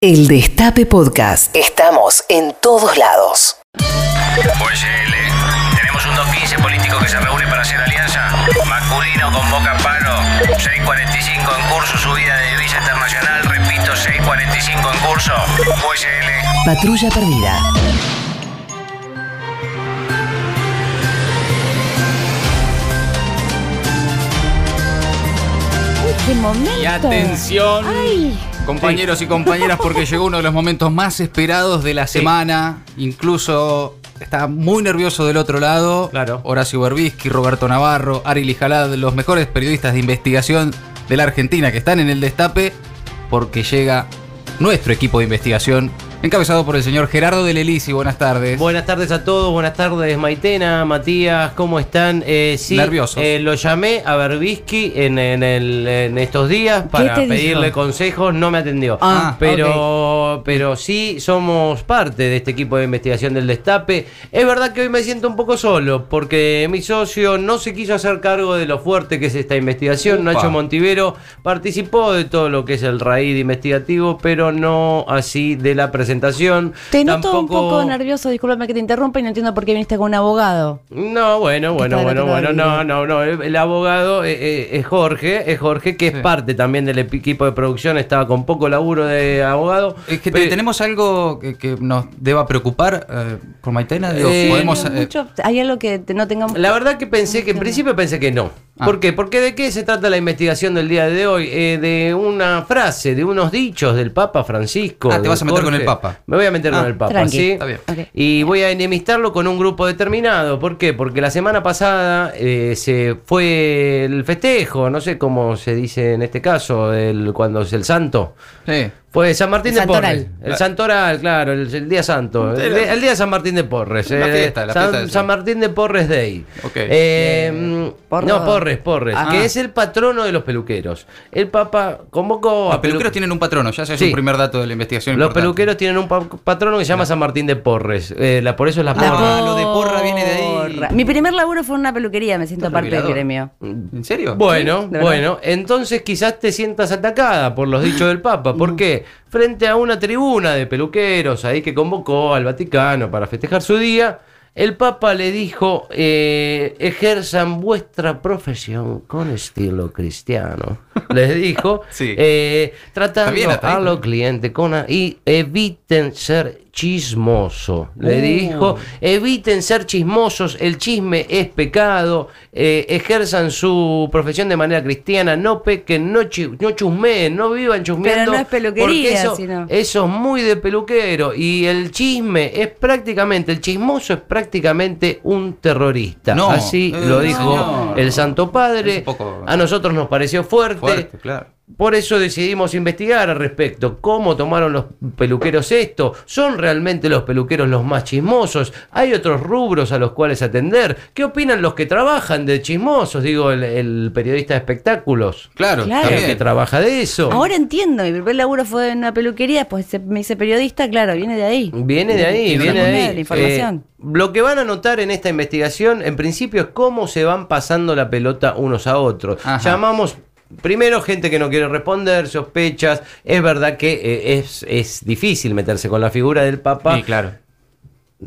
El Destape Podcast. Estamos en todos lados. Pues L. Tenemos un 215 político que se reúne para hacer alianza. Masculino convoca paro. 645 en curso, subida de divisa internacional. Repito, 645 en curso. Pues L. Patrulla perdida. ¡Qué momento! Y atención, ¡Ay! Compañeros y compañeras, porque llegó uno de los momentos más esperados de la semana. Incluso está muy nervioso del otro lado. Claro. Horacio Berbisky, Roberto Navarro, Ari Lijalad, los mejores periodistas de investigación de la Argentina que están en el destape, porque llega nuestro equipo de investigación, encabezado por el señor Gerardo del Elisi. Buenas tardes. Buenas tardes a todos, buenas tardes Maitena, Matías, ¿cómo están? Eh, sí, Nerviosos. eh, lo llamé a Berbisky en, en el- en estos días para dijo? pedirle consejos, no me atendió. Ah, pero, pero sí somos parte de este equipo de investigación del Destape. Es verdad que hoy me siento un poco solo, porque mi socio no se quiso hacer cargo de lo fuerte que es esta investigación. Upa. Nacho Montivero participó de todo lo que es el raíz investigativo, pero no así de la presentación. Te noto un poco nervioso, discúlpame que te interrumpa y no entiendo por qué viniste con un abogado. No, bueno, bueno, bueno, bueno, no, no, no. El, el abogado eh, eh, es Jorge, es Jorge, que es Sí. parte también del equipo de producción, estaba con poco laburo de abogado. Es que tenemos algo que, que nos deba preocupar eh, con Maitena. Digo, Eh, podemos, eh, mucho- ¿Hay algo que no tengamos? La verdad que pensé que en principio pensé que no. Ah. ¿Por qué? Porque de qué se trata la investigación del día de hoy? Eh, de una frase, de unos dichos del Papa Francisco. Ah, te vas a meter con el Papa. Me voy a meter Ah, con el Papa, tranqui. sí. Está bien. Ok. Y voy a enemistarlo con un grupo determinado. ¿Por qué? Porque la semana pasada eh, se fue el festejo, no sé cómo se dice en este caso, el, cuando es el santo. sí. Fue San Martín El de Santoral. Porres. El Santoral, claro, el, el día santo. El, el día de San Martín de Porres. La eh, fiesta, la San, fiesta de San San- Martín de Porres Day. Ok. Eh, mm, Porro. no, Porres, Porres. Ah. Que es el patrono de los peluqueros. El Papa convocó Los a pelu- peluqueros tienen un patrono, ya ese es Sí. un primer dato de la investigación. Los importante. peluqueros tienen un pa- patrono que se llama San Martín de Porres. Eh, la, por eso es la La porra. Ah, lo de porra viene de ahí. Mi primer laburo fue en una peluquería, me siento parte del gremio. ¿En serio? Bueno, bueno, entonces quizás te sientas atacada por los dichos del Papa. ¿Por qué? Frente a una tribuna de peluqueros ahí que convocó al Vaticano para festejar su día, el Papa le dijo, eh, ejerzan vuestra profesión con estilo cristiano. Les dijo, Sí. eh, tratando bien, a los clientes con y eviten ser chismoso. Le Uh. dijo, eviten ser chismosos, el chisme es pecado, eh, ejerzan su profesión de manera cristiana, no pequen, no, chi- no chusmeen, no vivan chusmeando. Pero no es peluquería, porque eso, sino- eso es muy de peluquero y el chisme es prácticamente, el chismoso es prácticamente un terrorista. No, Así eh, lo dijo el Santo Padre. Poco- A nosotros nos pareció fuerte. Fuerte, claro. Por eso decidimos investigar al respecto. ¿Cómo tomaron los peluqueros esto? ¿Son realmente los peluqueros los más chismosos? ¿Hay otros rubros a los cuales atender? ¿Qué opinan los que trabajan de chismosos? Digo, el, el periodista de espectáculos. Claro, Claro. que trabaja de eso. Ahora entiendo, mi primer laburo fue en una peluquería, pues se- me hice periodista, claro, viene de ahí. Viene de ahí, viene de ahí. La información. Eh, lo que van a notar en esta investigación, en principio, es cómo se van pasando la pelota unos a otros. Ajá. Llamamos primero gente que no quiere responder, sospechas. Es verdad que eh, es, es difícil meterse con la figura del Papa. Sí, claro.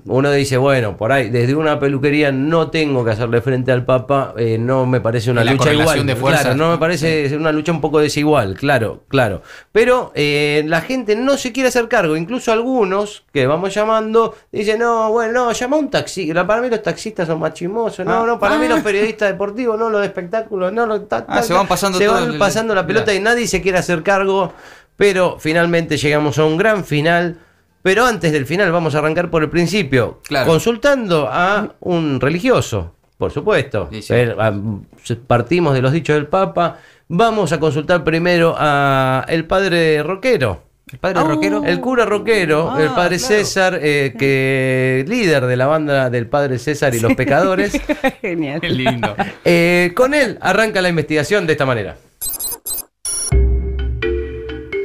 Uno dice, bueno, por ahí, desde una peluquería no tengo que hacerle frente al Papa, eh, no me parece una la lucha igual. de fuerzas, Claro, no me parece una lucha un poco desigual, claro, claro. Pero eh, la gente no se quiere hacer cargo, incluso algunos que vamos llamando dicen, no, bueno, no, llama a un taxi. Para mí los taxistas son más chismosos, no, Ah. no, para mí Ah. los periodistas deportivos, no, los de espectáculos, no, los ta- Ah, se van pasando se todo van el- pasando la pelota y nadie se quiere hacer cargo. Pero finalmente llegamos a un gran final. Pero antes del final vamos a arrancar por el principio. Claro. Consultando a un religioso, por supuesto. Sí, sí. Ah, Partimos de los dichos del Papa. Vamos a consultar primero a el padre Roquero. El padre Oh. rockero. El cura Roquero, Ah, el padre claro. César, eh, que líder de la banda del padre César y los pecadores. Genial. Qué lindo. Eh, con él arranca la investigación de esta manera.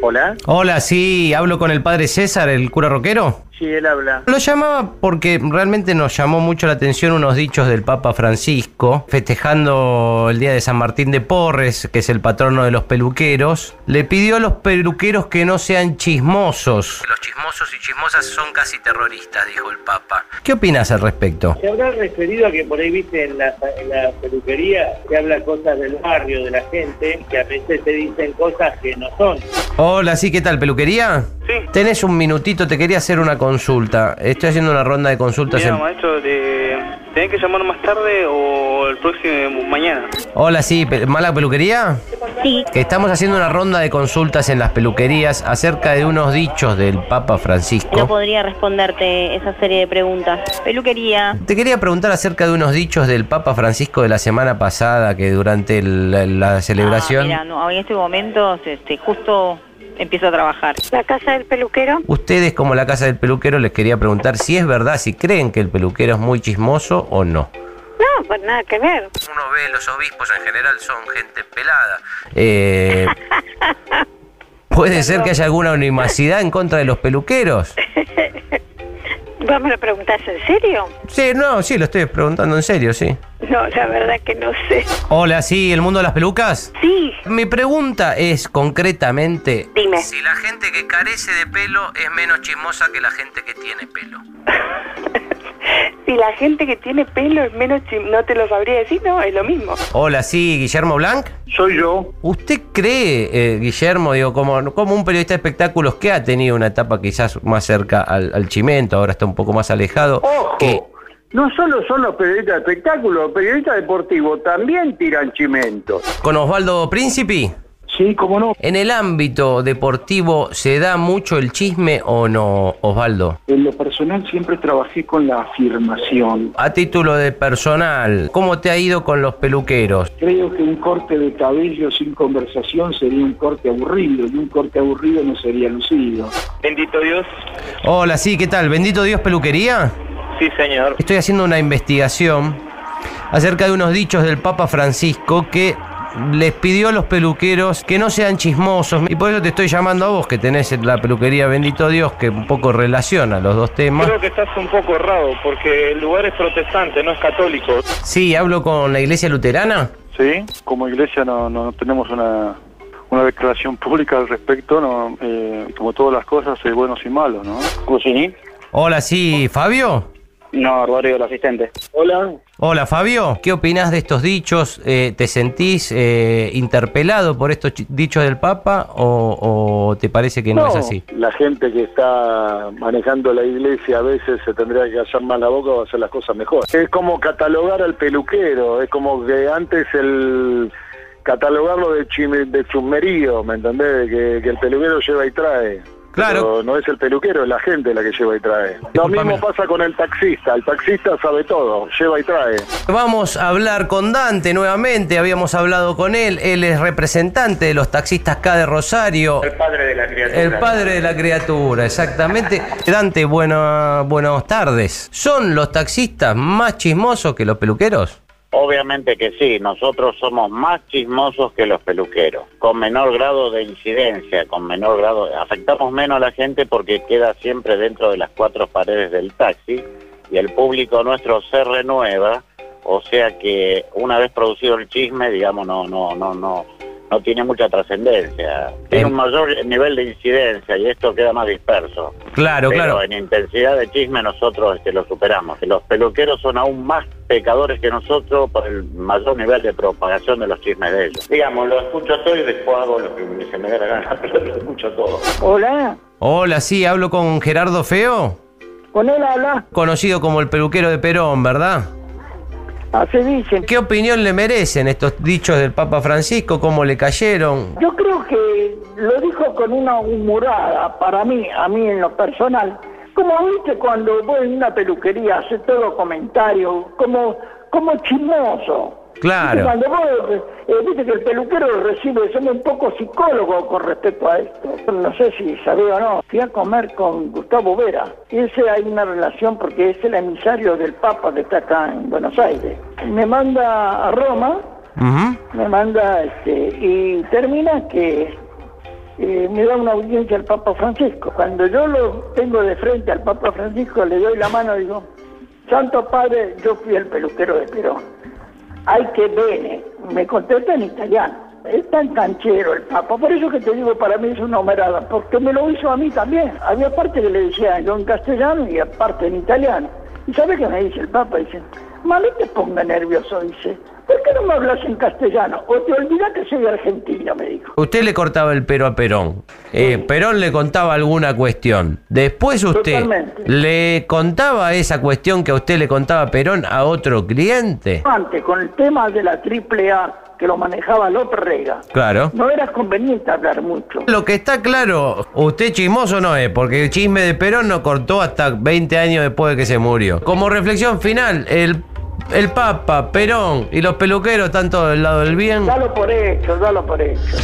Hola, Hola, sí, hablo con el padre César, el cura Roquero. Sí, él habla. Lo llamaba porque realmente nos llamó mucho la atención unos dichos del Papa Francisco, festejando el día de San Martín de Porres, que es el patrono de los peluqueros. Le pidió a los peluqueros que no sean chismosos. Los chismosos y chismosas son casi terroristas, dijo el Papa. ¿Qué opinas al respecto? Se habrá referido a que por ahí, viste, en la, en la peluquería se habla cosas del barrio, de la gente, que a veces te dicen cosas que no son. Hola, sí, ¿qué tal? ¿Peluquería? Sí. Tenés un minutito, te quería hacer una consulta. Estoy haciendo una ronda de consultas. Mira, en- maestro, de... ¿tenés que llamar más tarde o el próximo mañana? Hola, sí, ¿mala peluquería? Sí, Que estamos haciendo una ronda de consultas en las peluquerías acerca de unos dichos del Papa no Francisco. podría responderte esa serie de preguntas. Peluquería. Te quería preguntar acerca de unos dichos del Papa Francisco de la semana pasada que durante el- la, la celebración... Ah, mira, no, en este momento este, justo empiezo a trabajar. La casa del peluquero. Ustedes como la casa del peluquero les quería preguntar si es verdad, si creen que el peluquero es muy chismoso o no. No, pues nada que ver. Uno ve los obispos en general son gente pelada. Eh, ¿Puede ser que haya alguna animacidad en contra de los peluqueros? ¿Vos me lo preguntás en serio? Sí, no, sí, lo estoy preguntando en serio, sí. No, la verdad que no sé. Hola, sí, el mundo de las pelucas. Sí, Mi pregunta es concretamente... Dime. Si la gente que carece de pelo es menos chismosa que la gente que tiene pelo. si la gente que tiene pelo es menos chim... no te lo sabría decir, no, es lo mismo. Hola, sí, Guillermo Blanc. Soy yo. ¿Usted cree, eh, Guillermo, digo, como, como un periodista de espectáculos que ha tenido una etapa quizás más cerca al, al chimento, ahora está un poco más alejado, Ojo. que No solo son los periodistas de espectáculos, los periodistas deportivos también tiran chimentos. con Osvaldo Príncipe, Sí, cómo no. en el ámbito deportivo se da mucho el chisme o no, Osvaldo? En lo personal siempre trabajé con la afirmación. A título de personal, ¿cómo te ha ido con los peluqueros? Creo que un corte de cabello sin conversación sería un corte aburrido y un corte aburrido no sería lucido. Bendito Dios. Hola, sí, ¿qué tal? ¿Bendito Dios Peluquería? Sí, señor. Estoy haciendo una investigación acerca de unos dichos del Papa Francisco que les pidió a los peluqueros que no sean chismosos. Y por eso te estoy llamando a vos, que tenés la peluquería Bendito Dios, que un poco relaciona los dos temas. Creo que estás un poco errado porque el lugar es protestante, no es católico. Sí, hablo con la iglesia luterana. Sí, como iglesia no, no tenemos una, una declaración pública al respecto, no, eh, como todas las cosas hay buenos y malos, ¿no? Cusini. Hola, sí, Fabio. No, Rodrigo, el asistente. Hola. Hola, Fabio. ¿Qué opinás de estos dichos? Eh, ¿Te sentís eh, interpelado por estos dichos del Papa o, o te parece que no, es así? La gente que está manejando la iglesia a veces se tendría que hacer más la boca o hacer las cosas mejor. Es como catalogar al peluquero, es como que antes el catalogarlo de, chime- de chusmerío, ¿me entendés? Que, que el peluquero lleva y trae. Claro. Pero no es el peluquero, es la gente la que lleva y trae. Lo mismo pasa con el taxista. El taxista sabe todo, lleva y trae. Vamos a hablar con Dante nuevamente, habíamos hablado con él, él es representante de los taxistas acá de Rosario. El padre de la criatura. El padre de la criatura, exactamente. Dante, buena, buenas tardes. ¿Son los taxistas más chismosos que los peluqueros? Obviamente que sí, nosotros somos más chismosos que los peluqueros, con menor grado de incidencia, con menor grado, afectamos menos a la gente porque queda siempre dentro de las cuatro paredes del taxi y el público nuestro se renueva, o sea que una vez producido el chisme, digamos, no, no, no, no, no tiene mucha trascendencia, tiene un mayor nivel de incidencia y esto queda más disperso. Claro, Pero claro. en intensidad de chisme nosotros este, lo superamos. Los peluqueros son aún más pecadores que nosotros por el mayor nivel de propagación de los chismes de ellos. Digamos, lo escucho todo y después hago lo que se me dé la gana, pero lo escucho todo. Hola, Hola, sí, hablo con Gerardo Feo, con él habla, conocido como el peluquero de Perón, ¿verdad? así dicen. ¿Qué opinión le merecen estos dichos del Papa Francisco? ¿Cómo le cayeron? Yo creo que lo dijo con una humorada, para mí, a mí en lo personal. Como viste cuando voy en una peluquería, hace todo comentario, como, como chismoso. Claro. Cuando vos, eh, viste que el peluquero recibe, somos un poco psicólogos con respecto a esto. No sé si sabía o no. Fui a comer con Gustavo Vera. Y ese hay una relación porque es el emisario del Papa que está acá en Buenos Aires. Me manda a Roma me manda este y termina que eh, me da una audiencia al Papa Francisco. Cuando yo lo tengo de frente al Papa Francisco, le doy la mano y digo, Santo Padre, yo fui el peluquero de Perón. Hay que bene. Me contesta en italiano. Es tan canchero el Papa, por eso que te digo, para mí es una homerada, porque me lo hizo a mí también. Había parte que le decía yo en castellano y aparte en italiano. ¿Y sabe qué me dice el Papa? Dice, mami te ponga nervioso, dice. ¿Por qué no me hablas en castellano? O te olvidas que soy argentino, me dijo. Usted le cortaba el pero a Perón. Eh, Perón le contaba alguna cuestión. Después usted Totalmente. le contaba esa cuestión que a usted le contaba Perón a otro cliente. Antes, con el tema de la triple A, que lo manejaba López Rega, Claro. no era conveniente hablar mucho. Lo que está claro, usted chismoso no es, porque el chisme de Perón no cortó hasta 20 años después de que se murió. Como reflexión final, el, el Papa, Perón y los peluqueros están todos del lado del bien. Dalo por hecho, dalo por hecho.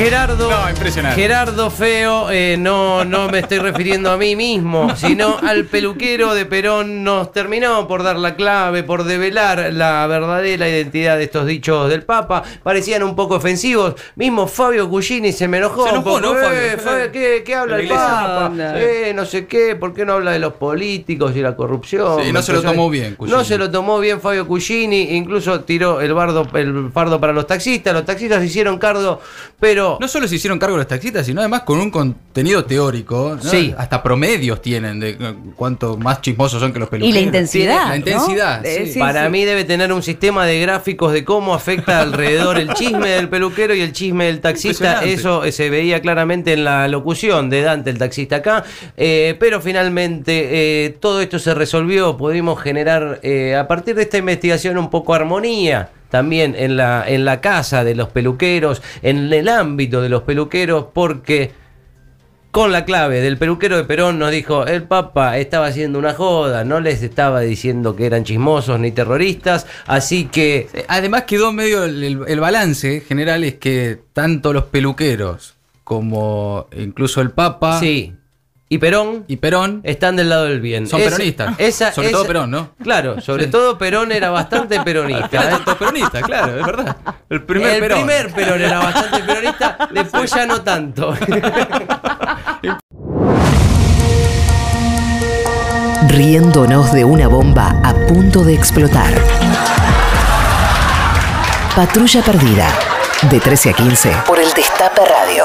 Gerardo, No, impresionante. Gerardo Feo, eh, no, no me estoy refiriendo a mí mismo, sino al peluquero de Perón. Nos terminó por dar la clave, por develar la verdadera identidad de estos dichos del Papa. Parecían un poco ofensivos. Mismo Fabio Cugini se me enojó. Se un enojó, poco. ¿no, Fabio? Eh, Fabio, ¿qué, qué habla La el. Papa? Eh, no sé qué, ¿por qué no habla de los políticos y la corrupción? Sí, no se lo tomó bien, Cugini. No se lo tomó bien Fabio Cugini, incluso tiró el, bardo, el fardo para los taxistas. Los taxistas se hicieron cargo, pero... No solo se hicieron cargo los taxistas, sino además con un contenido teórico. ¿no? Sí. Hasta promedios tienen de cuánto más chismosos son que los Y peluqueros. la intensidad. La ¿no? intensidad, Eh, sí. Para sí. mí debe tener un sistema de gráficos de cómo afecta alrededor el chisme del peluquero y el chisme del taxista. Eso eh, se veía claramente en la locución de Dante, el taxista acá. Eh, pero finalmente eh, todo esto se resolvió. Pudimos generar eh, a partir de esta investigación un poco armonía. También en la, en la casa de los peluqueros, en el ámbito de los peluqueros, porque con la clave del peluquero de Perón nos dijo, el Papa estaba haciendo una joda, no les estaba diciendo que eran chismosos ni terroristas, así que... Además quedó medio el, el- el balance general es que tanto los peluqueros como incluso el Papa Sí. Y Perón y Perón están del lado del bien. Son peronistas. Sobre todo Perón, ¿no? Claro, sobre Sí. todo Perón era bastante peronista. ¿eh? tantos peronistas, claro, es verdad. El primer el Perón. primer Perón era bastante peronista, después ya no tanto. Riéndonos de una bomba a punto de explotar. Patrulla perdida. De 13 a 15 por el Destape Radio.